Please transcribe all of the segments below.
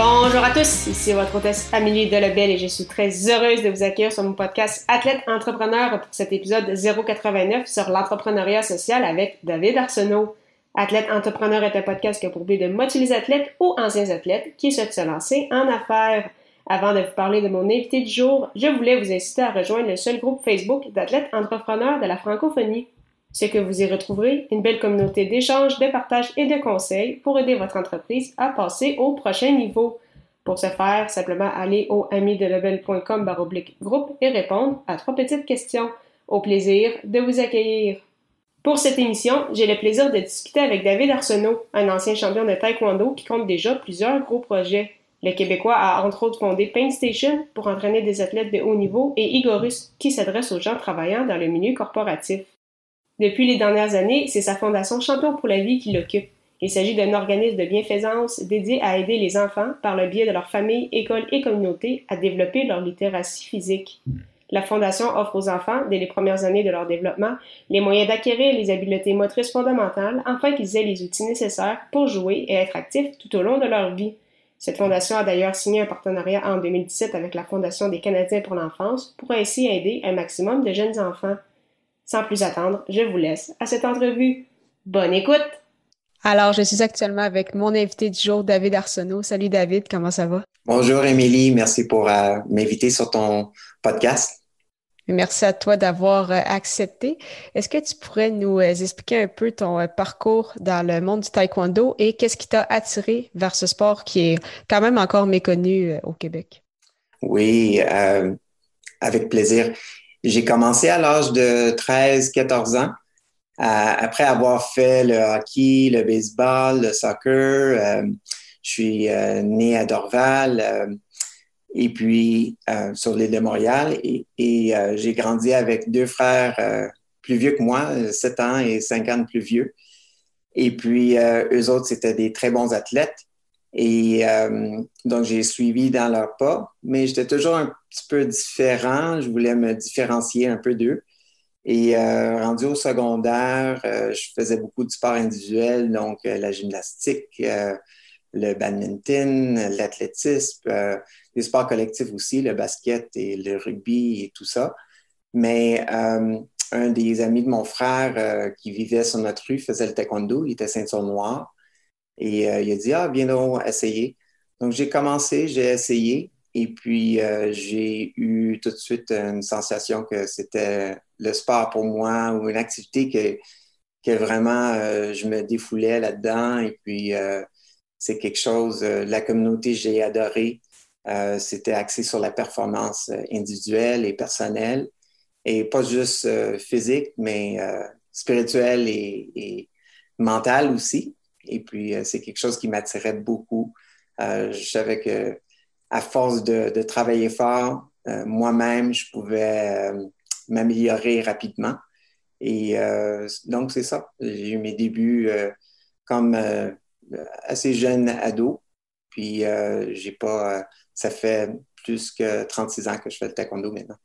Bonjour à tous, ici votre hôtesse Amélie Delebel et je suis très heureuse de vous accueillir sur mon podcast Athlète Entrepreneur pour cet épisode 089 sur l'entrepreneuriat social avec David Arsenault. Athlète Entrepreneur est un podcast qui a pour but de motiver les athlètes ou anciens athlètes qui souhaitent se lancer en affaires. Avant de vous parler de mon invité du jour, je voulais vous inciter à rejoindre le seul groupe Facebook d'athlètes entrepreneurs de la francophonie. Ce que vous y retrouverez, une belle communauté d'échanges, de partage et de conseils pour aider votre entreprise à passer au prochain niveau. Pour ce faire, simplement aller au amidelebel.com groupe et répondre à trois petites questions. Au plaisir de vous accueillir. Pour cette émission, j'ai le plaisir de discuter avec David Arsenault, un ancien champion de taekwondo qui compte déjà plusieurs gros projets. Le Québécois a entre autres fondé Pain Station pour entraîner des athlètes de haut niveau et Igorus qui s'adresse aux gens travaillant dans le milieu corporatif. Depuis les dernières années, c'est sa fondation Champion pour la vie qui l'occupe. Il s'agit d'un organisme de bienfaisance dédié à aider les enfants, par le biais de leur famille, école et communauté, à développer leur littératie physique. La Fondation offre aux enfants, dès les premières années de leur développement, les moyens d'acquérir les habiletés motrices fondamentales afin qu'ils aient les outils nécessaires pour jouer et être actifs tout au long de leur vie. Cette fondation a d'ailleurs signé un partenariat en 2017 avec la Fondation des Canadiens pour l'enfance pour ainsi aider un maximum de jeunes enfants. Sans plus attendre, je vous laisse à cette entrevue. Bonne écoute! Alors, je suis actuellement avec mon invité du jour, David Arsenault. Salut David, comment ça va? Bonjour Émilie, merci pour euh, m'inviter sur ton podcast. Merci à toi d'avoir euh, accepté. Est-ce que tu pourrais nous euh, expliquer un peu ton parcours dans le monde du taekwondo et qu'est-ce qui t'a attiré vers ce sport qui est quand même encore méconnu au Québec? Oui, avec plaisir. J'ai commencé à l'âge de 13-14 ans. après avoir fait le hockey, le baseball, le soccer, je suis né à Dorval et puis euh, sur l'île de Montréal. Et, euh, j'ai grandi avec deux frères euh, plus vieux que moi, 7 ans et 5 ans plus vieux. Et puis, eux autres, c'était des très bons athlètes. Et donc, j'ai suivi dans leur pas, mais j'étais toujours un petit peu différent. Je voulais me différencier un peu d'eux. Et rendu au secondaire, je faisais beaucoup de sport individuel, donc la gymnastique, le badminton, l'athlétisme, euh, les sports collectifs aussi, le basket et le rugby et tout ça. Mais euh, un des amis de mon frère euh, qui vivait sur notre rue faisait le taekwondo, il était ceinture noire. Et il a dit, ah, viens donc essayer. Donc j'ai commencé, j'ai essayé. Et puis j'ai eu tout de suite une sensation que c'était le sport pour moi ou une activité que, que vraiment je me défoulais là-dedans. Et puis c'est quelque chose, euh, la communauté, j'ai adoré. Euh, c'était axé sur la performance euh, individuelle et personnelle, et pas juste physique, mais spirituelle et, et, mentale aussi. Et puis, c'est quelque chose qui m'attirait beaucoup. je savais que à force de, de travailler fort, moi-même, je pouvais m'améliorer rapidement. Et donc, c'est ça. J'ai eu mes débuts comme assez jeune ado. Puis, euh, j'ai pas. Euh, ça fait plus que 36 ans que je fais le taekwondo maintenant.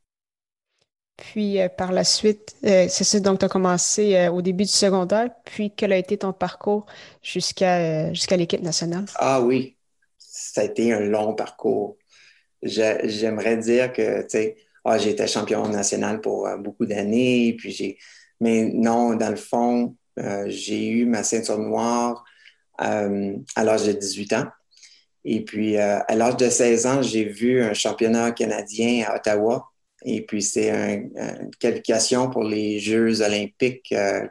Puis, euh, par la suite, c'est ça, donc tu as commencé au début du secondaire. Puis, quel a été ton parcours jusqu'à jusqu'à l'équipe nationale? Ah oui, ça a été un long parcours. J'aimerais dire que, tu sais, ah, j'ai été champion national pour beaucoup d'années. Puis, j'ai. Mais non, dans le fond, j'ai eu ma ceinture noire euh, à l'âge de 18 ans. Et puis, euh, à l'âge de 16 ans, j'ai vu un championnat canadien à Ottawa. Et puis, c'est une qualification pour les Jeux olympiques. Euh,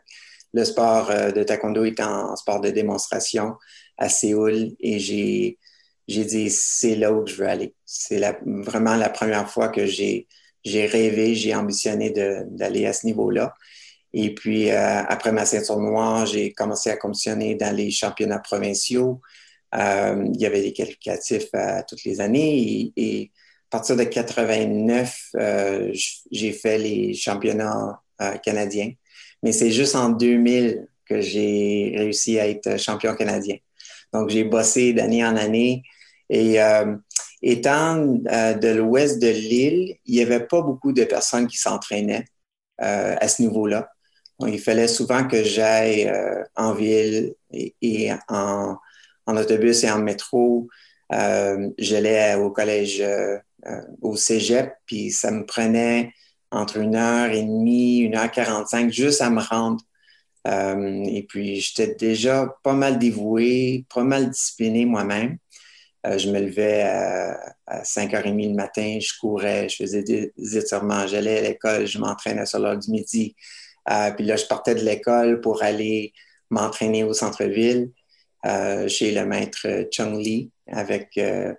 le sport de taekwondo est en sport de démonstration à Séoul. Et j'ai, j'ai dit, c'est là où je veux aller. C'est vraiment la première fois que j'ai, j'ai rêvé, j'ai ambitionné d'aller à ce niveau-là. Et puis, euh, après ma ceinture noire, j'ai commencé à commissionner dans les championnats provinciaux. Euh, il y avait des qualificatifs à toutes les années partir de 89, euh, j'ai fait les championnats euh, canadiens. Mais c'est juste en 2000 que j'ai réussi à être champion canadien. Donc, j'ai bossé d'année en année. Et étant de l'ouest de l'île, il n'y avait pas beaucoup de personnes qui s'entraînaient à ce niveau-là. il fallait souvent que j'aille en ville et en, en autobus et en métro. Euh, J'allais au collège, euh, au cégep, puis ça me prenait entre une heure et demie, une heure quarante-cinq juste à me rendre. Euh, et puis, j'étais déjà pas mal dévoué, pas mal discipliné moi-même. Euh, je me levais à, 5h30 le matin, je courais, je faisais des, étirements, j'allais à l'école, je m'entraînais sur l'heure du midi. puis là, je partais de l'école pour aller m'entraîner au centre-ville. Euh, chez le maître Chung Lee avec, euh,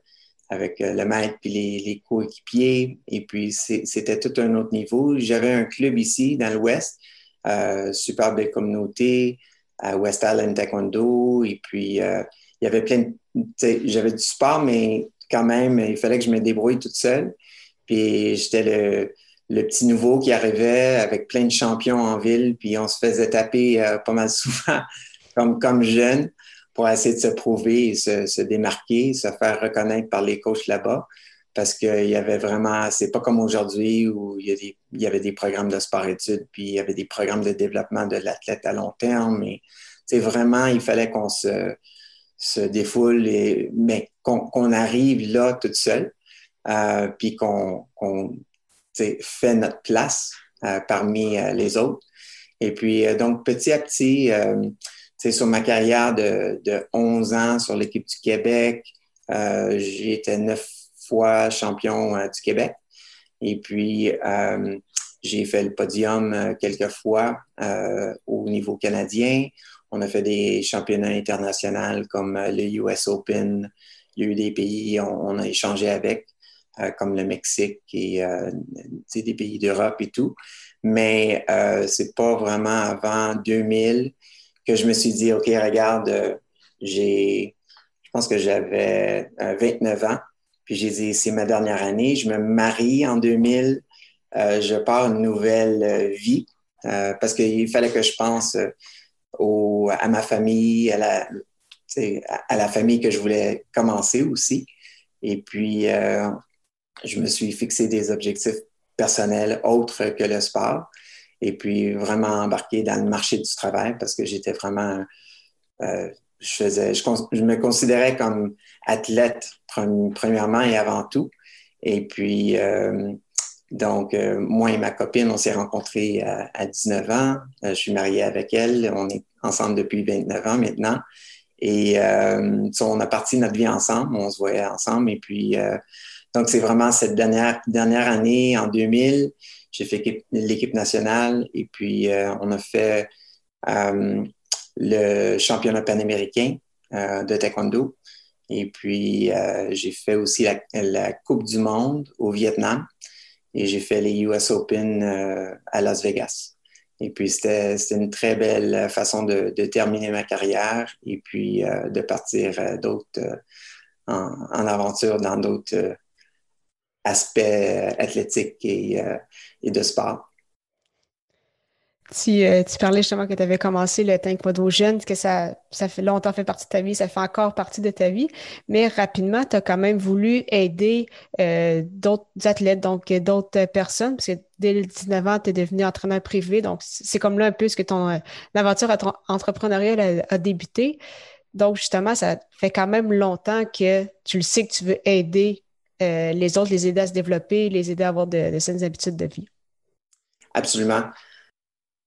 avec euh, le maître puis les, coéquipiers. Et puis, c'était tout un autre niveau. J'avais un club ici, dans l'Ouest, super belle communauté, à West Island Taekwondo. Et puis, il y avait plein de. J'avais du sport, mais quand même, il fallait que je me débrouille toute seule. Puis, j'étais le petit nouveau qui arrivait avec plein de champions en ville, puis on se faisait taper pas mal souvent comme, comme jeune pour essayer de se prouver et se, démarquer, se faire reconnaître par les coachs là-bas. Parce qu'il y avait vraiment, c'est pas comme aujourd'hui où il y, avait des programmes de sport-études, puis il y avait des programmes de développement de l'athlète à long terme. Mais c'est vraiment, il fallait qu'on se, se défoule, et, mais qu'on arrive là toute seule, euh, puis qu'on fait notre place euh, parmi euh, les autres. Et puis, donc, petit à petit, sur ma carrière de, de 11 ans sur l'équipe du Québec, euh, j'ai été neuf fois champion euh, du Québec. Et puis, euh, j'ai fait le podium euh, quelques fois au niveau canadien. On a fait des championnats internationaux comme le US Open. Il y a eu des pays, on, on a échangé avec, comme le Mexique et des pays d'Europe et tout. Mais c'est pas vraiment avant 2000 que je me suis dit, OK, regarde, euh, j'ai, je pense que j'avais 29 euh, ans, puis j'ai dit, c'est ma dernière année, je me marie en 2000, euh, je pars une nouvelle vie, parce qu'il fallait que je pense au, à ma famille, à la, à la famille que je voulais commencer aussi. Et puis, je me suis fixé des objectifs personnels autres que le sport et puis vraiment embarqué dans le marché du travail parce que j'étais vraiment, euh, je faisais, je, me considérais comme athlète premièrement et avant tout. Et puis, euh, donc, euh, moi et ma copine, on s'est rencontrés à, 19 ans. je suis marié avec elle. On est ensemble depuis 29 ans maintenant. Et on a parti notre vie ensemble. On se voyait ensemble. Et puis, donc, c'est vraiment cette dernière, dernière année, en 2000, j'ai fait l'équipe nationale et puis euh, on a fait euh, le championnat panaméricain euh, de taekwondo. Et puis j'ai fait aussi la, Coupe du monde au Vietnam et j'ai fait les US Open à Las Vegas. Et puis, c'était une très belle façon de, terminer ma carrière et puis de partir d'autres en, en, aventure dans d'autres aspects athlétiques et, et de sport. Tu, euh, tu, parlais justement que tu avais commencé le taekwondo jeune, que ça, fait longtemps fait partie de ta vie, ça fait encore partie de ta vie, mais rapidement, tu as quand même voulu aider euh, d'autres athlètes, donc d'autres personnes, parce que dès le 19 ans, tu es devenu entraîneur privé, donc c'est comme là un peu ce que ton euh, aventure entrepreneuriale a, débuté. Donc justement, ça fait quand même longtemps que tu le sais que tu veux aider les autres, les aider à se développer, les aider à avoir de saines habitudes de vie. Absolument.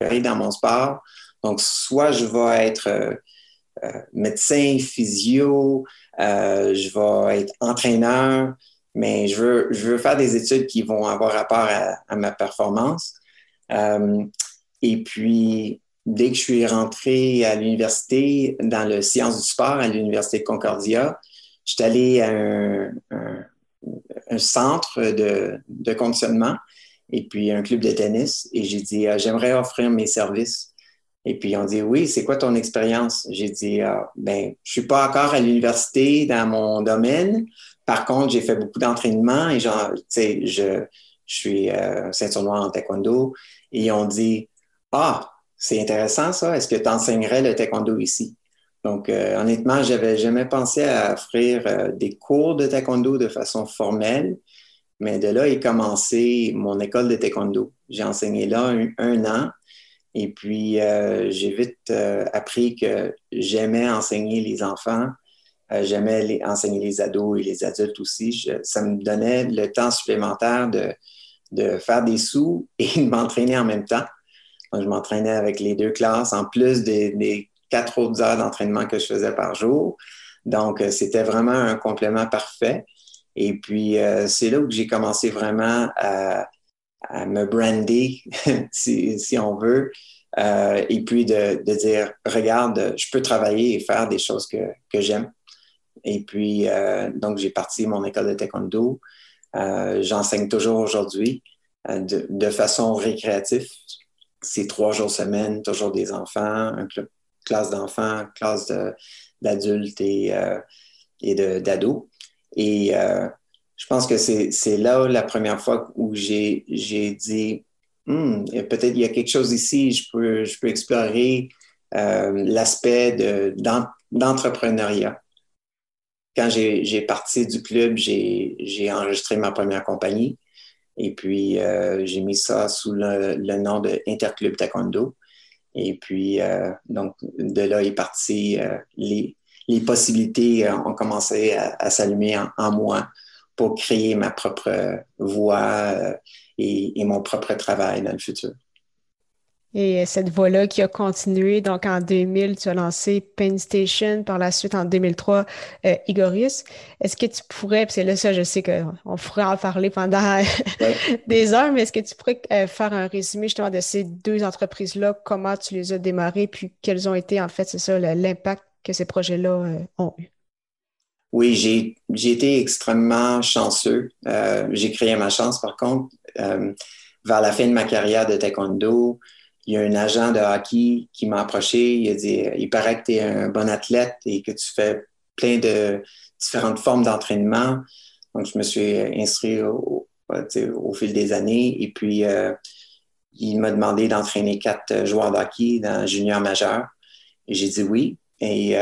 Dans mon sport, donc soit je vais être euh, euh, médecin, physio, euh, je vais être entraîneur, mais je veux, je veux faire des études qui vont avoir rapport à, ma performance. et puis, dès que je suis rentré à l'université dans le sciences du sport à l'université Concordia, je suis allé à un, centre de, conditionnement et puis un club de tennis. Et j'ai dit, euh, j'aimerais offrir mes services. Et puis, on dit, oui, c'est quoi ton expérience? J'ai dit, ah, ben, je suis pas encore à l'université dans mon domaine. Par contre, j'ai fait beaucoup d'entraînement et genre, je, je suis euh, ceinture noire en taekwondo. Et ils ont dit, ah, c'est intéressant ça. Est-ce que tu enseignerais le taekwondo ici? Donc, euh, honnêtement, j'avais jamais pensé à offrir euh, des cours de taekwondo de façon formelle. Mais de là est commencé mon école de taekwondo. J'ai enseigné là un an et puis, euh, j'ai vite euh, appris que j'aimais enseigner les enfants, j'aimais enseigner les ados et les adultes aussi. ça me donnait le temps supplémentaire de, faire des sous et de m'entraîner en même temps. Je m'entraînais avec les deux classes, en plus des, quatre autres heures d'entraînement que je faisais par jour. Donc, c'était vraiment un complément parfait. Et puis, c'est là où j'ai commencé vraiment à, me brander, si, on veut, euh, et puis de, dire, regarde, je peux travailler et faire des choses que, que j'aime. Et puis, euh, donc, j'ai parti mon école de taekwondo. Euh, J'enseigne toujours aujourd'hui euh, de, façon récréative. C'est trois jours semaine, toujours des enfants, une classe d'enfants, classe d'adultes et, euh, d'ados. Et je pense que c'est là la première fois où j'ai dit, hmm, peut-être il y a quelque chose ici, je peux, je explorer euh, l'aspect d'entrepreneuriat. Quand j'ai parti du club, j'ai enregistré ma première compagnie et puis euh, j'ai mis ça sous le, nom de Interclub Taekwondo. Et puis, euh, donc, de là est parti, les, les possibilités ont commencé à, s'allumer en moi pour créer ma propre voie euh, et, mon propre travail dans le futur. Et cette voie-là qui a continué, donc en 2000, tu as lancé Pain Station, par la suite en 2003, euh, Igorius. Est-ce que tu pourrais, parce que là, ça, je sais qu'on pourrait en parler pendant des heures, mais est-ce que tu pourrais euh, faire un résumé justement de ces deux entreprises-là, comment tu les as démarrées, puis quels ont été, en fait, c'est ça, l'impact que ces projets-là ont eu? Oui, j'ai été extrêmement chanceux. Euh, j'ai créé ma chance, par contre. Euh, vers la fin de ma carrière de taekwondo, il y a un agent de hockey qui m'a approché. Il a dit Il paraît que tu es un bon athlète et que tu fais plein de différentes formes d'entraînement. Donc, je me suis inscrit au, au fil des années. Et puis, euh, il m'a demandé d'entraîner quatre joueurs de hockey dans junior majeur. Et j'ai dit oui. Et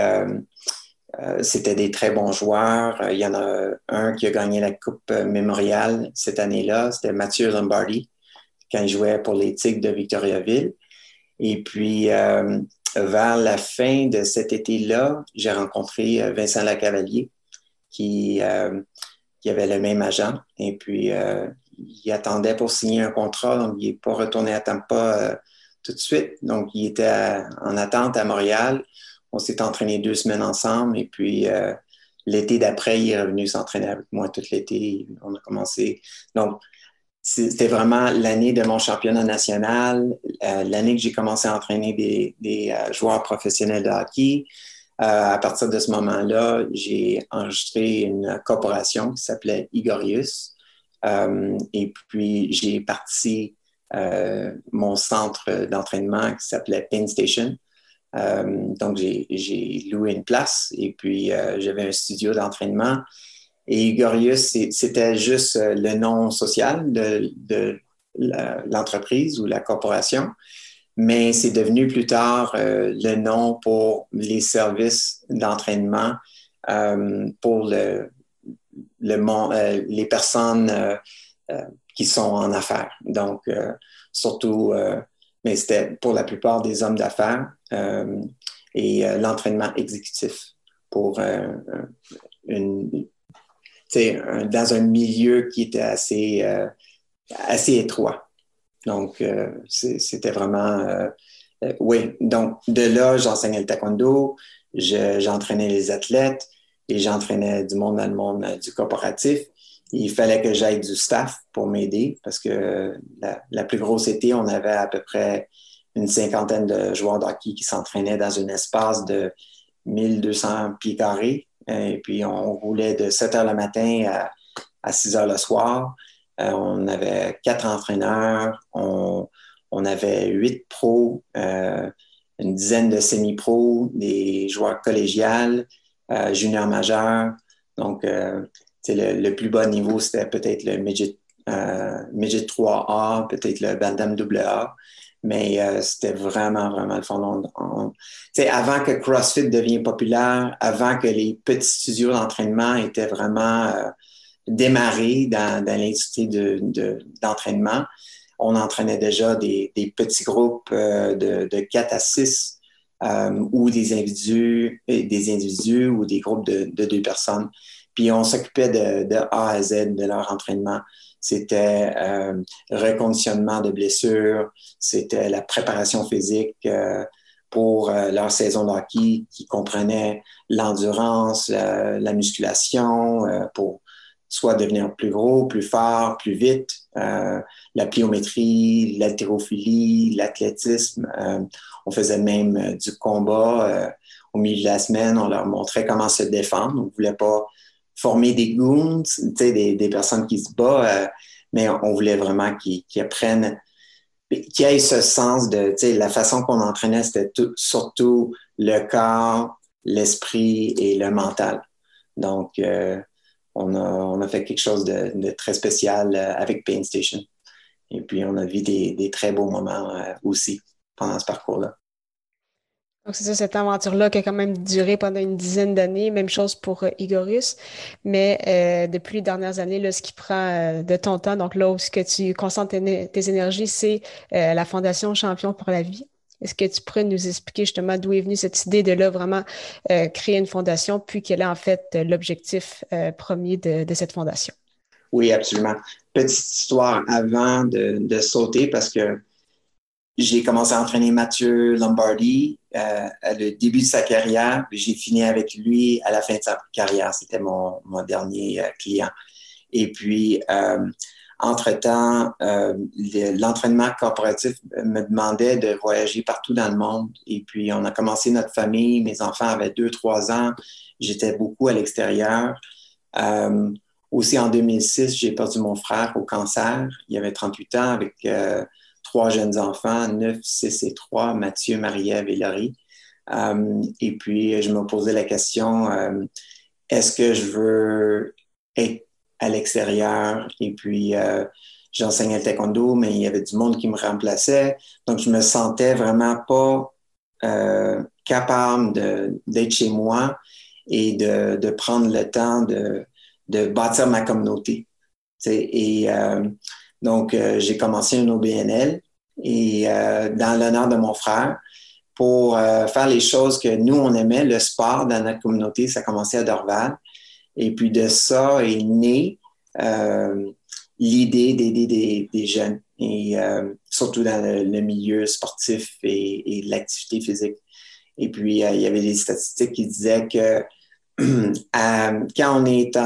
euh, c'était des très bons joueurs. Euh, il y en a un qui a gagné la Coupe mémoriale cette année-là. C'était Mathieu Lombardi, quand il jouait pour les Tigres de Victoriaville. Et puis, euh, vers la fin de cet été-là, j'ai rencontré Vincent Lacavalier, qui, qui avait le même agent. Et puis, il attendait pour signer un contrat, donc il n'est pas retourné à Tampa tout de suite. Donc, il était en attente à Montréal on s'est entraîné deux semaines ensemble et puis euh, l'été d'après, il est revenu s'entraîner avec moi tout l'été. On a commencé. Donc, c'était vraiment l'année de mon championnat national, euh, l'année que j'ai commencé à entraîner des, euh, joueurs professionnels de hockey. à partir de ce moment-là, j'ai enregistré une corporation qui s'appelait Igorius. et puis, j'ai parti mon centre d'entraînement qui s'appelait Pin Station. Euh, donc, j'ai loué une place et puis euh, j'avais un studio d'entraînement. Et Gorius, c'était juste euh, le nom social de, l'entreprise ou la corporation, mais c'est devenu plus tard le nom pour les services d'entraînement pour le, le les personnes qui sont en affaires. Donc, surtout mais c'était pour la plupart des hommes d'affaires euh, et euh, l'entraînement exécutif pour euh, dans un milieu qui était assez, assez étroit. Donc, c'était vraiment... oui, donc de là, j'enseignais le taekwondo, j'entraînais les athlètes et j'entraînais du monde dans le monde du corporatif il fallait que j'aille du staff pour m'aider parce que la, plus grosse été, on avait à peu près une cinquantaine de joueurs d'hockey qui s'entraînaient dans un espace de 1200 pieds carrés. Et puis, on roulait de 7 heures le matin à, 6 heures le soir. Euh, on avait quatre entraîneurs, on, avait huit pros. Euh, une dizaine de semi-pros, des joueurs collégiales, juniors majeurs. Donc, le, le, plus bas niveau, c'était peut-être le midget, midget 3A, peut-être le Bandam AA. Mais euh, c'était vraiment, vraiment le fond. avant que CrossFit devienne populaire, avant que les petits studios d'entraînement étaient vraiment euh, démarrés dans, dans l'industrie d'entraînement, de, on entraînait déjà des, des petits groupes euh, de, de 4 à 6 ou des individus, des individus ou des groupes de, de deux personnes. Puis on s'occupait de, A à Z de leur entraînement c'était euh, reconditionnement de blessures, c'était la préparation physique euh, pour euh, leur saison de hockey qui comprenait l'endurance, la musculation pour soit devenir plus gros, plus fort, plus vite, la pliométrie, l'haltérophilie, l'athlétisme. on faisait même du combat au milieu de la semaine. On leur montrait comment se défendre. On ne voulait pas former des goons, des, des personnes qui se battent, euh, mais on voulait vraiment qu'ils apprennent, qu'ils aient ce sens de, la façon qu'on entraînait, c'était surtout le corps, l'esprit et le mental. Donc, euh, on, a, on a fait quelque chose de, de très spécial euh, avec Pain Station. Et puis, on a vu des, des très beaux moments aussi pendant ce parcours-là. Donc, c'est ça, cette aventure-là qui a quand même duré pendant une dizaine d'années. Même chose pour euh, Igorus. Mais euh, depuis les dernières années, là, ce qui prend euh, de ton temps, donc là où ce que tu concentres tes, énergies, c'est la Fondation Champion pour la vie. Est-ce que tu pourrais nous expliquer justement d'où est venue cette idée de là vraiment créer une fondation, puis quel est en fait l'objectif premier de, cette fondation? Oui, absolument. Petite histoire avant de sauter parce que j'ai commencé à entraîner Mathieu Lombardi euh, à le début de sa carrière, j'ai fini avec lui à la fin de sa carrière. C'était mon, mon, dernier euh, client. Et puis, euh, entre-temps, euh, l'entraînement corporatif me demandait de voyager partout dans le monde. Et puis, on a commencé notre famille. Mes enfants avaient deux, trois ans. J'étais beaucoup à l'extérieur. Euh, aussi, en 2006, j'ai perdu mon frère au cancer. Il avait 38 ans avec trois jeunes enfants, 9, 6 et 3, Mathieu, Marie-Ève et Laurie. Euh, et puis, je me posais la question, euh, est-ce que je veux être à l'extérieur? Et puis, euh, j'enseignais le taekwondo, mais il y avait du monde qui me remplaçait. Donc, je me sentais vraiment pas capable d'être chez moi et de, prendre le temps de, bâtir ma communauté. Donc, j'ai commencé un OBNL et euh, dans l'honneur de mon frère pour euh, faire les choses que nous, on aimait, le sport dans notre communauté. Ça a commencé à Dorval. Et puis de ça est née euh, l'idée d'aider des, jeunes, et surtout dans le, milieu sportif et, l'activité physique. Et puis, il y avait des statistiques qui disaient que quand on est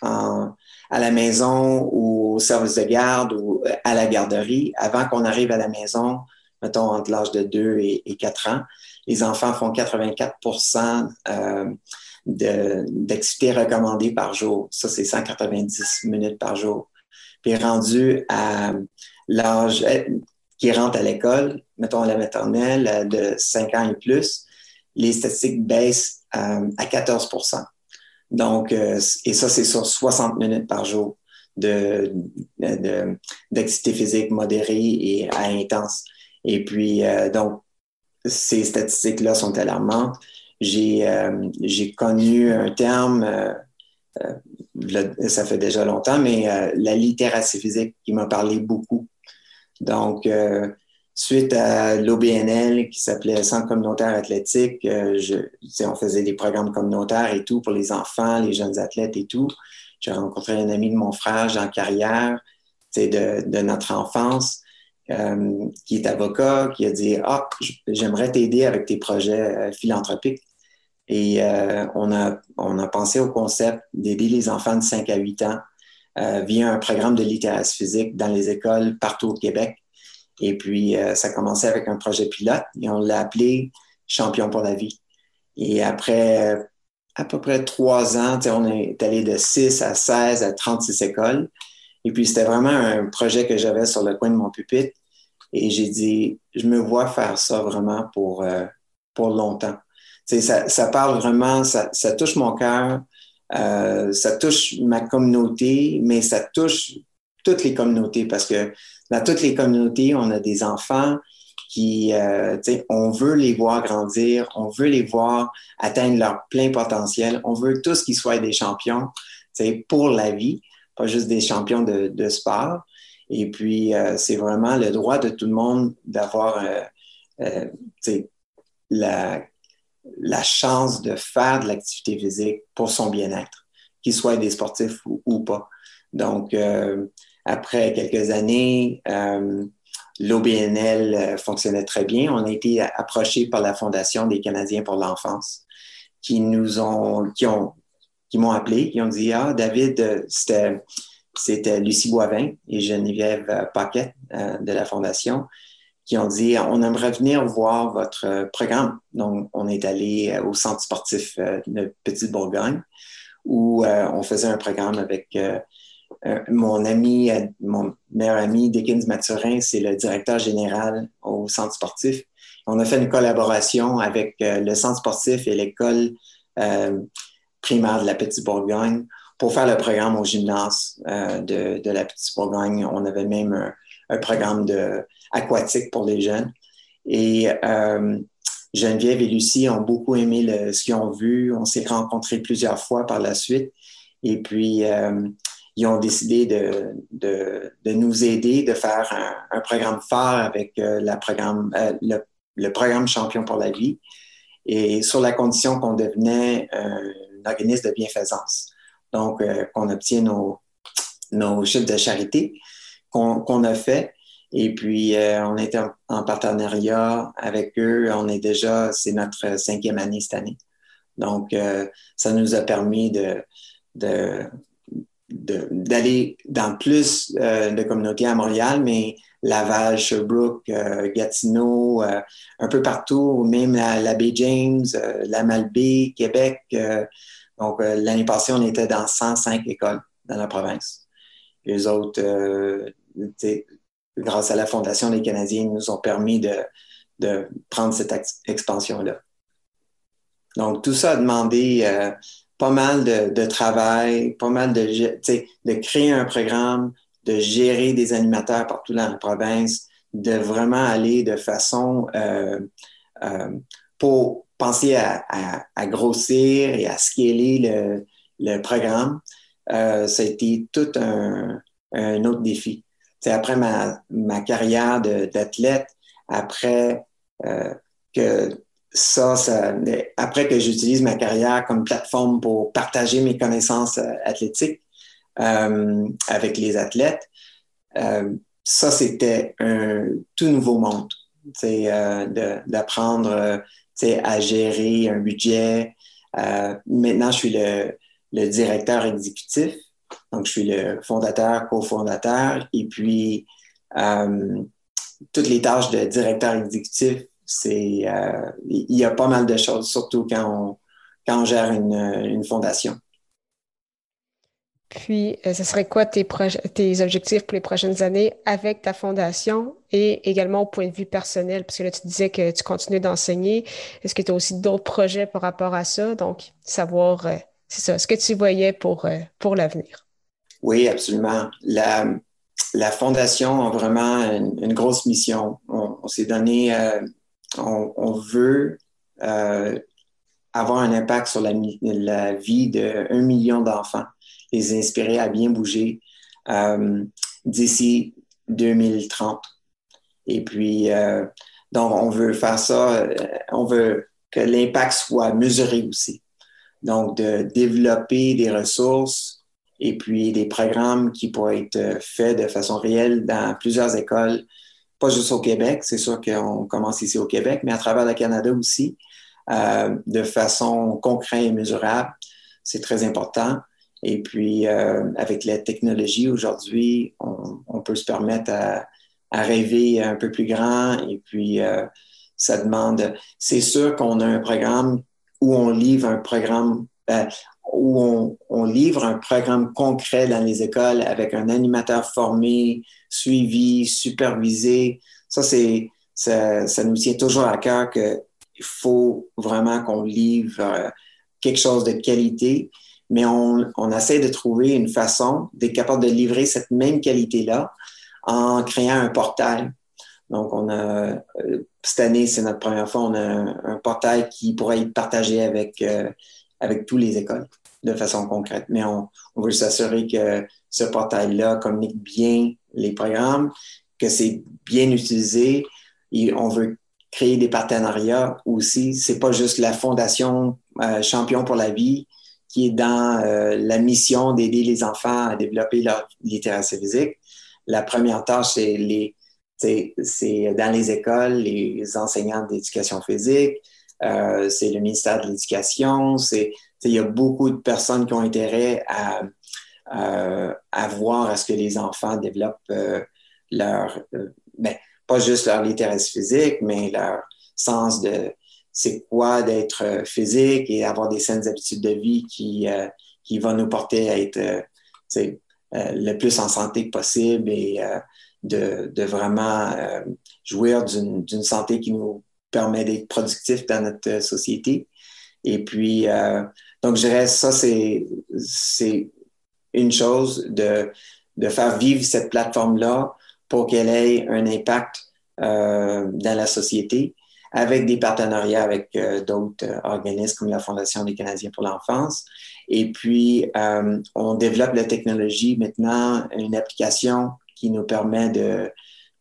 en à la maison ou au service de garde ou euh, à la garderie, avant qu'on arrive à la maison, mettons entre l'âge de 2 et, 4 ans, les enfants font 84% euh, d'activités recommandées par jour. Ça, c'est 190 minutes par jour. Puis rendu à l'âge euh, qui rentre à l'école, mettons à la maternelle de 5 ans et plus, les statistiques baissent à 14 donc, euh, et ça, c'est sur 60 minutes par jour d'activité de, physique modérée et à intense. Et puis, euh, donc, ces statistiques-là sont alarmantes. J'ai euh, connu un terme, ça fait déjà longtemps, mais la littératie physique qui m'a parlé beaucoup. Donc, Suite à l'OBNL qui s'appelait Centre communautaire athlétique, euh, on faisait des programmes communautaires et tout pour les enfants, les jeunes athlètes et tout. J'ai rencontré un ami de mon frère, Jean Carrière, de, de notre enfance, euh, qui est avocat, qui a dit Ah, j'aimerais t'aider avec tes projets euh, philanthropiques. Et on, a, on a pensé au concept d'aider les enfants de 5 à 8 ans via un programme de littératie physique dans les écoles partout au Québec. Et puis, euh, ça a commencé avec un projet pilote et on l'a appelé Champion pour la vie. Et après à peu près trois ans, on est allé de 6 à 16 à 36 écoles. Et puis, c'était vraiment un projet que j'avais sur le coin de mon pupitre. Et j'ai dit, je me vois faire ça vraiment pour, euh, pour longtemps. Ça, ça parle vraiment, ça, ça touche mon cœur, euh, ça touche ma communauté, mais ça touche toutes les communautés parce que dans toutes les communautés, on a des enfants qui, euh, on veut les voir grandir, on veut les voir atteindre leur plein potentiel, on veut tous qu'ils soient des champions pour la vie, pas juste des champions de, sport. Et puis, euh, c'est vraiment le droit de tout le monde d'avoir euh, la, la chance de faire de l'activité physique pour son bien-être, qu'ils soient des sportifs ou, pas. Donc, après quelques années, euh, l'OBNL euh, fonctionnait très bien. On a été approché par la Fondation des Canadiens pour l'enfance qui nous ont, qui ont, qui m'ont appelé, qui ont dit, ah, David, c'était, c'était Lucie Boivin et Geneviève Paquet de la Fondation qui ont dit on aimerait venir voir votre euh, programme. Donc, on est allé euh, au centre sportif euh, de Petite Bourgogne où on faisait un programme avec mon ami, mon meilleur ami, Dickens Mathurin, c'est le directeur général au centre sportif. On a fait une collaboration avec le centre sportif et l'école primaire de la Petite Bourgogne pour faire le programme au gymnase de, la Petite Bourgogne. On avait même un, programme de, aquatique pour les jeunes. Et euh, Geneviève et Lucie ont beaucoup aimé ce qu'ils ont vu. On s'est rencontrés plusieurs fois par la suite. Et puis, euh, ils ont décidé de, de, de, nous aider, de faire un, programme phare avec euh, programme, euh, le, programme Champion pour la vie, et sur la condition qu'on devenait un organisme de bienfaisance. Donc, euh, qu'on obtient nos, nos chiffres de charité qu'on a fait. Et puis, euh, on est en, partenariat avec eux. On est déjà, c'est notre cinquième année cette année. Donc, euh, ça nous a permis de, de, d'aller dans plus euh, de communautés à Montréal, mais Laval, Sherbrooke, Gatineau, un peu partout, même la, James, la Malbaie, Québec. donc, l'année passée, on était dans 105 écoles dans la province. Les autres, grâce à la Fondation des Canadiens, nous ont permis de, prendre cette expansion-là. Donc, tout ça a demandé euh, pas mal de, de, travail, pas mal de, de créer un programme, de gérer des animateurs partout dans la province, de vraiment aller de façon euh, euh, pour penser à, à, à, grossir et à scaler le, le programme. Euh, ça a été tout un, un autre défi c'est après ma, ma carrière d'athlète, après euh, que ça, ça, après que j'utilise ma carrière comme plateforme pour partager mes connaissances euh, athlétiques euh, avec les athlètes, euh, ça, c'était un tout nouveau monde. Euh, d'apprendre euh, à gérer un budget. maintenant, je suis le, le directeur exécutif donc, je suis le fondateur, cofondateur, et puis euh, toutes les tâches de directeur exécutif, c'est euh, il y a pas mal de choses, surtout quand on, quand on gère une, une fondation. Puis, euh, ce serait quoi tes, tes objectifs pour les prochaines années avec ta fondation et également au point de vue personnel? Parce que là, tu disais que tu continues d'enseigner. Est-ce que tu as aussi d'autres projets par rapport à ça? Donc, savoir, euh, c'est ça, ce que tu voyais pour, euh, pour l'avenir. Oui, absolument. La, la Fondation a vraiment une, grosse mission. On, s'est donné, euh, on, veut euh, avoir un impact sur la, vie d'un million d'enfants, les inspirer à bien bouger euh, d'ici 2030. Et puis, euh, donc, on veut faire ça, on veut que l'impact soit mesuré aussi. Donc, de développer des ressources et puis des programmes qui pourraient être faits de façon réelle dans plusieurs écoles, pas juste au Québec, c'est sûr qu'on commence ici au Québec, mais à travers le Canada aussi, euh, de façon concrète et mesurable. C'est très important. Et puis, euh, avec la technologie aujourd'hui, on, on, peut se permettre à, à, rêver un peu plus grand. Et puis, euh, ça demande... C'est sûr qu'on a un programme où on livre un programme euh, où on, livre un programme concret dans les écoles avec un animateur formé, suivi, supervisé. ça, c'est, ça, ça, nous tient toujours à cœur qu'il faut vraiment qu'on livre euh, quelque chose de qualité, mais on, on essaie de trouver une façon d'être capable de livrer cette même qualité-là en créant un portail. Donc, on a, euh, cette année, c'est notre première fois, on a un, portail qui pourrait être partagé avec, euh, avec toutes les écoles de façon concrète. Mais on, on veut s'assurer que ce portail-là communique bien les programmes, que c'est bien utilisé. Et on veut créer des partenariats aussi. C'est pas juste la fondation euh, Champion pour la vie qui est dans euh, la mission d'aider les enfants à développer leur littératie physique. La première tâche, c'est les c'est dans les écoles, les enseignants d'éducation physique, euh, c'est le ministère de l'Éducation, c'est il y a beaucoup de personnes qui ont intérêt à, à voir à ce que les enfants développent euh, leur, euh, ben, pas juste leur littératie physique, mais leur sens de c'est quoi d'être physique et avoir des saines habitudes de vie qui, qui vont nous porter à être le plus en santé possible et de, de, vraiment jouir d'une santé qui nous permet d'être productifs dans notre société. Et puis, donc, je dirais, ça, c'est une chose de, de faire vivre cette plateforme-là pour qu'elle ait un impact euh, dans la société avec des partenariats avec euh, d'autres euh, organismes comme la Fondation des Canadiens pour l'enfance. Et puis, euh, on développe la technologie maintenant, une application qui nous permet de,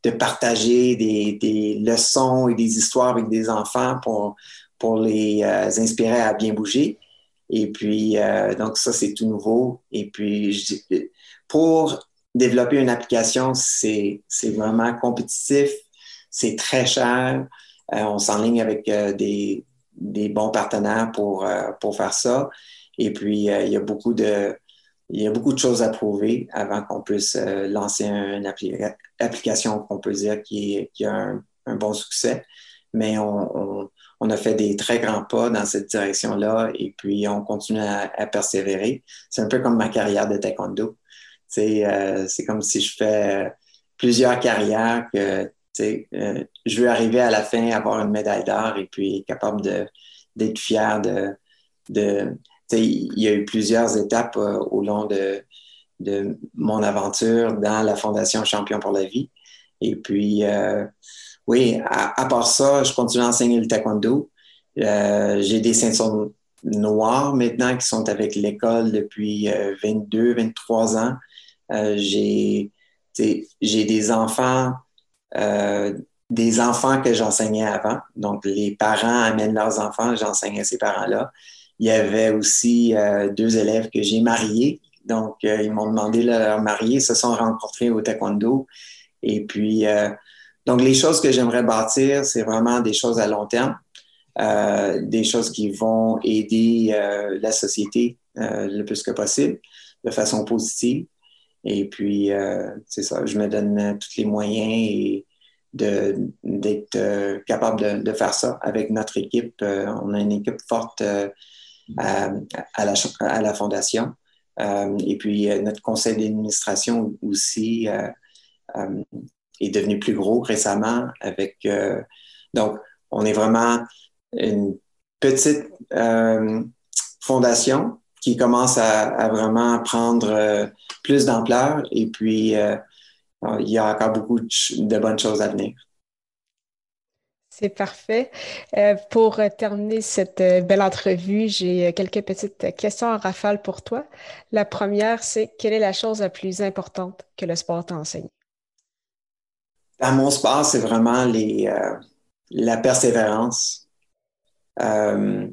de partager des, des, leçons et des histoires avec des enfants pour, pour les euh, inspirer à bien bouger. Et puis, euh, donc ça, c'est tout nouveau. Et puis, pour développer une application, c'est vraiment compétitif, c'est très cher. Euh, on s'enligne avec euh, des, des, bons partenaires pour, pour faire ça. Et puis, il y a beaucoup de il y a beaucoup de choses à prouver avant qu'on puisse lancer une appli application qu'on peut dire qui, a un, bon succès. Mais on, a fait des très grands pas dans cette direction-là et puis on continue à, persévérer. C'est un peu comme ma carrière de taekwondo. Euh, c'est comme si je fais plusieurs carrières que euh, je veux arriver à la fin, avoir une médaille d'or et puis capable d'être fier de il y a eu plusieurs étapes euh, au long de, mon aventure dans la Fondation Champion pour la vie. Et puis, euh, oui, à, part ça, je continue à enseigner le taekwondo. Euh, j'ai des ceintures noires maintenant qui sont avec l'école depuis 22, euh, 23 ans. J'ai des enfants, des enfants que j'enseignais avant. Donc, les parents amènent leurs enfants, j'enseignais ces parents-là. Il y avait aussi euh, deux élèves que j'ai mariés. Donc, ils m'ont demandé de leur marier, se sont rencontrés au taekwondo. Et puis, donc, les choses que j'aimerais bâtir, c'est vraiment des choses à long terme, euh, des choses qui vont aider euh, la société euh, le plus que possible, de façon positive. Et puis, euh, c'est ça, je me donne tous les moyens et d'être capable de, de, faire ça avec notre équipe. on a une équipe forte à, à, la, à la Fondation. et puis, notre conseil d'administration aussi est devenu plus gros récemment avec euh, donc on est vraiment une petite euh, fondation qui commence à, à vraiment prendre euh, plus d'ampleur et puis euh, il y a encore beaucoup de, bonnes choses à venir. C'est parfait. Euh, pour terminer cette belle entrevue, j'ai quelques petites questions en rafale pour toi. La première, c'est quelle est la chose la plus importante que le sport t'enseigne? Dans mon sport, c'est vraiment euh, la persévérance. Euh,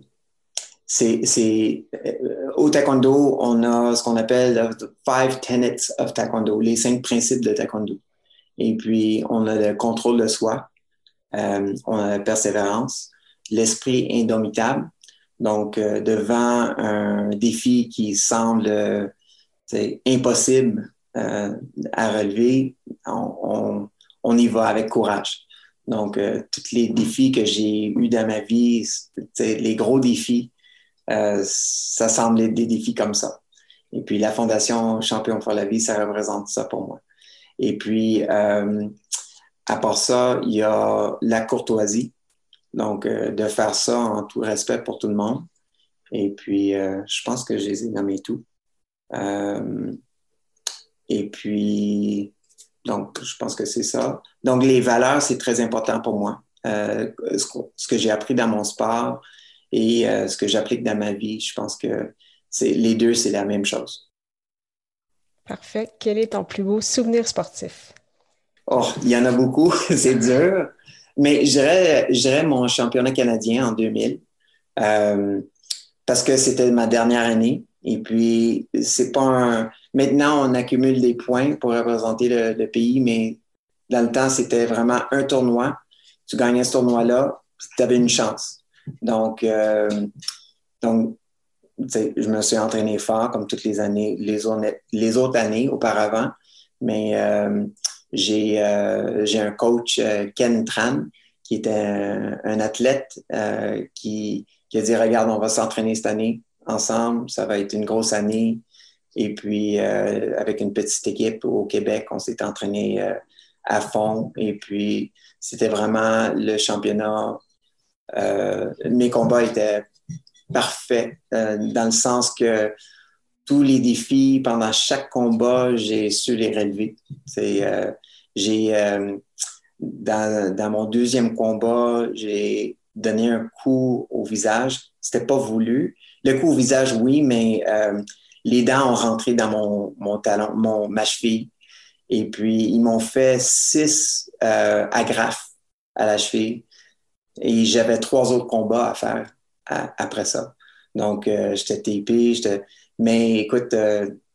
c'est, euh, au taekwondo, on a ce qu'on appelle the five tenets of taekwondo, les cinq principes de taekwondo. Et puis, on a le contrôle de soi, euh, on a la persévérance, l'esprit indomitable. Donc, euh, devant un défi qui semble euh, impossible à relever, on, y va avec courage. Donc, euh, tous les défis que j'ai eus dans ma vie, les gros défis, euh, ça semble être des défis comme ça. Et puis, la Fondation Champion pour la vie, ça représente ça pour moi. Et puis, euh, à part ça, il y a la courtoisie. Donc, de faire ça en tout respect pour tout le monde. Et puis, je pense que je les ai nommés tout. et puis, donc, je pense que c'est ça. Donc, les valeurs, c'est très important pour moi. Euh, ce, que j'ai appris dans mon sport et euh, ce que j'applique dans ma vie, je pense que les deux, c'est la même chose. Parfait. Quel est ton plus beau souvenir sportif? Oh, il y en a beaucoup, c'est dur. Mais je mon championnat canadien en 2000 euh, parce que c'était ma dernière année. Et puis, c'est pas un. Maintenant, on accumule des points pour représenter le, pays, mais dans le temps, c'était vraiment un tournoi. Tu gagnais ce tournoi-là, tu avais une chance. Donc, euh, donc je me suis entraîné fort comme toutes les années, les, autres, années auparavant, mais euh, j'ai un coach, Ken Tran, qui était un, athlète qui, qui a dit Regarde, on va s'entraîner cette année ensemble. Ça va être une grosse année. Et puis, euh, avec une petite équipe au Québec, on s'est entraîné euh, à fond. Et puis, c'était vraiment le championnat. Euh, mes combats étaient parfaits dans le sens que tous les défis, pendant chaque combat, j'ai su les relever. j'ai, dans, dans, mon deuxième combat, j'ai donné un coup au visage. C'était pas voulu, le coup au visage, oui, mais euh, les dents ont rentré dans mon, mon talon, mon, ma cheville. Et puis, ils m'ont fait six euh, agrafes à la cheville. Et j'avais trois autres combats à faire après ça. Donc, euh, j'étais tapé. Mais écoute,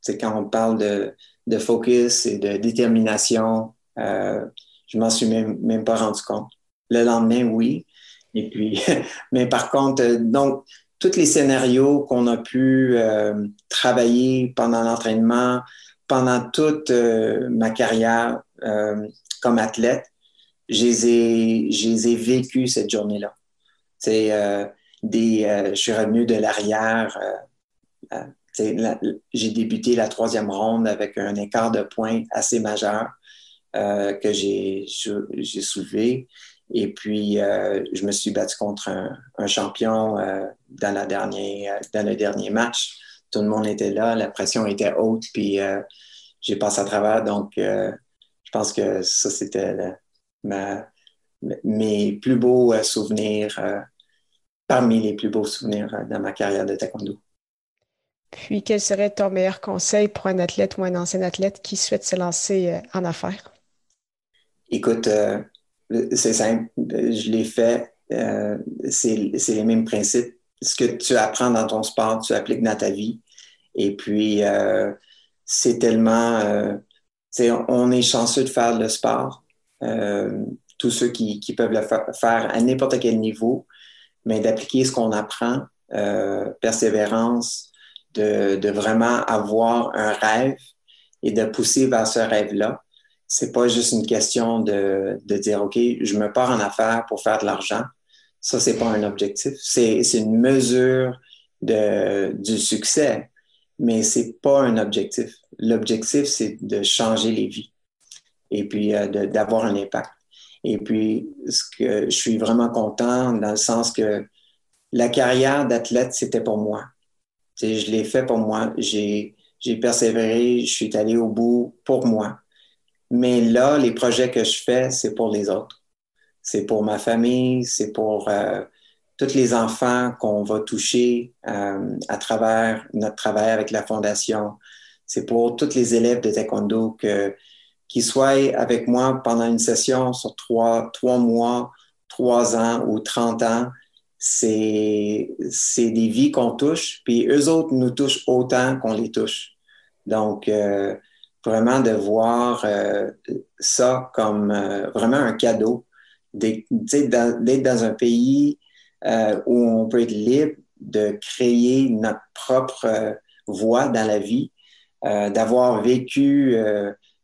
c'est quand on parle de, de, focus et de détermination, je m'en suis même, même pas rendu compte. Le lendemain, oui. Et puis, mais par contre, donc, tous les scénarios qu'on a pu euh, travailler pendant l'entraînement, pendant toute euh, ma carrière euh, comme athlète, je les ai, ai vécus cette journée-là. C'est des, je suis revenu de l'arrière. J'ai débuté la troisième ronde avec un écart de points assez majeur que j'ai soulevé. Et puis, euh, je me suis battu contre un, champion euh, dans, euh, dans le dernier match. Tout le monde était là, la pression était haute, puis j'ai passé à travers. Donc, je pense que ça, c'était mes plus beaux souvenirs, parmi les plus beaux souvenirs dans ma carrière de taekwondo. Puis, quel serait ton meilleur conseil pour un athlète ou un ancien athlète qui souhaite se lancer en affaires? Écoute, c'est simple, je l'ai fait. Euh, c'est les mêmes principes. Ce que tu apprends dans ton sport, tu appliques dans ta vie. Et puis, euh, c'est tellement. Euh, on est chanceux de faire le sport. tous ceux qui, peuvent le faire à n'importe quel niveau, mais d'appliquer ce qu'on apprend, persévérance, de, vraiment avoir un rêve et de pousser vers ce rêve-là c'est pas juste une question de, de, dire, OK, je me pars en affaires pour faire de l'argent. Ça, c'est pas un objectif. C'est une mesure de, du succès, mais c'est pas un objectif. L'objectif, c'est de changer les vies et puis euh, d'avoir un impact. Et puis, ce que je suis vraiment content dans le sens que la carrière d'athlète, c'était pour moi. Je l'ai fait pour moi. J'ai persévéré, je suis allé au bout pour moi. Mais là, les projets que je fais, c'est pour les autres. C'est pour ma famille, c'est pour euh, tous les enfants qu'on va toucher euh, à travers notre travail avec la Fondation. C'est pour tous les élèves de taekwondo qui soient avec moi pendant une session sur trois, trois mois, trois ans ou trente ans. C'est, des vies qu'on touche, puis eux autres nous touchent autant qu'on les touche. Donc, euh, vraiment de voir euh, ça comme euh, vraiment un cadeau, d'être dans, un pays où on peut être libre de créer notre propre voie dans la vie, d'avoir vécu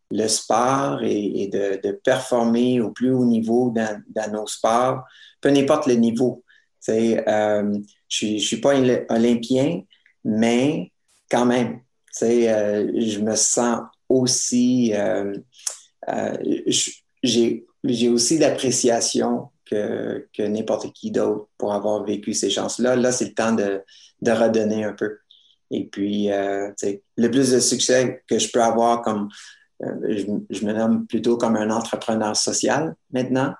le sport et, de, performer au plus haut niveau dans, dans nos sports, peu importe le niveau. Je ne suis, pas olympien, mais quand même, je me sens aussi, euh, euh, j'ai aussi d'appréciation que, que n'importe qui d'autre pour avoir vécu ces chances-là. Là, c'est le temps de, de, redonner un peu. Et puis, euh, le plus de succès que je peux avoir comme, euh, je, me nomme plutôt comme un entrepreneur social maintenant,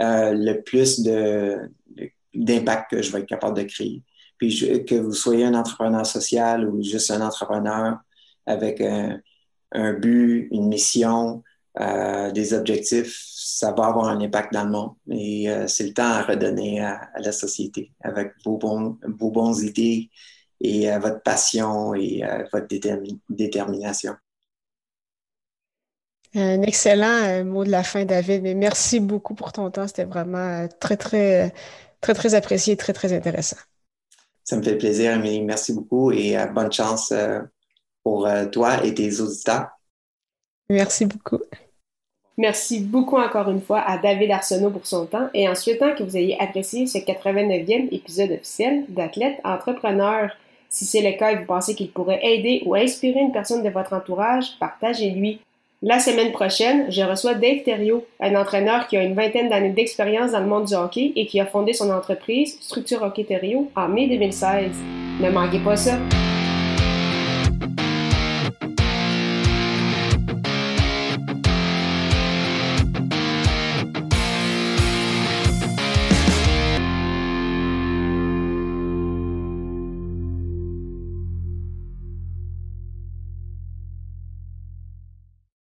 euh, le plus d'impact que je vais être capable de créer. Puis que vous soyez un entrepreneur social ou juste un entrepreneur avec un, but, une mission, euh, des objectifs, ça va avoir un impact dans le monde. Et euh, c'est le temps à redonner à, la société avec vos bons, bons idées et euh, votre passion et votre détermination. Un excellent mot de la fin, David. Mais merci beaucoup pour ton temps. C'était vraiment très, très, très, très apprécié, très, très intéressant. Ça me fait plaisir, Amélie. Merci beaucoup et bonne chance pour toi et tes auditeurs. Merci beaucoup. Merci beaucoup encore une fois à David Arsenault pour son temps et en souhaitant que vous ayez apprécié ce 89e épisode officiel d'Athlète Entrepreneur. Si c'est le cas et vous pensez qu'il pourrait aider ou inspirer une personne de votre entourage, partagez-lui. La semaine prochaine, je reçois Dave Thériault, un entraîneur qui a une vingtaine d'années d'expérience dans le monde du hockey et qui a fondé son entreprise Structure Hockey Thériault en mai 2016. Ne manquez pas ça!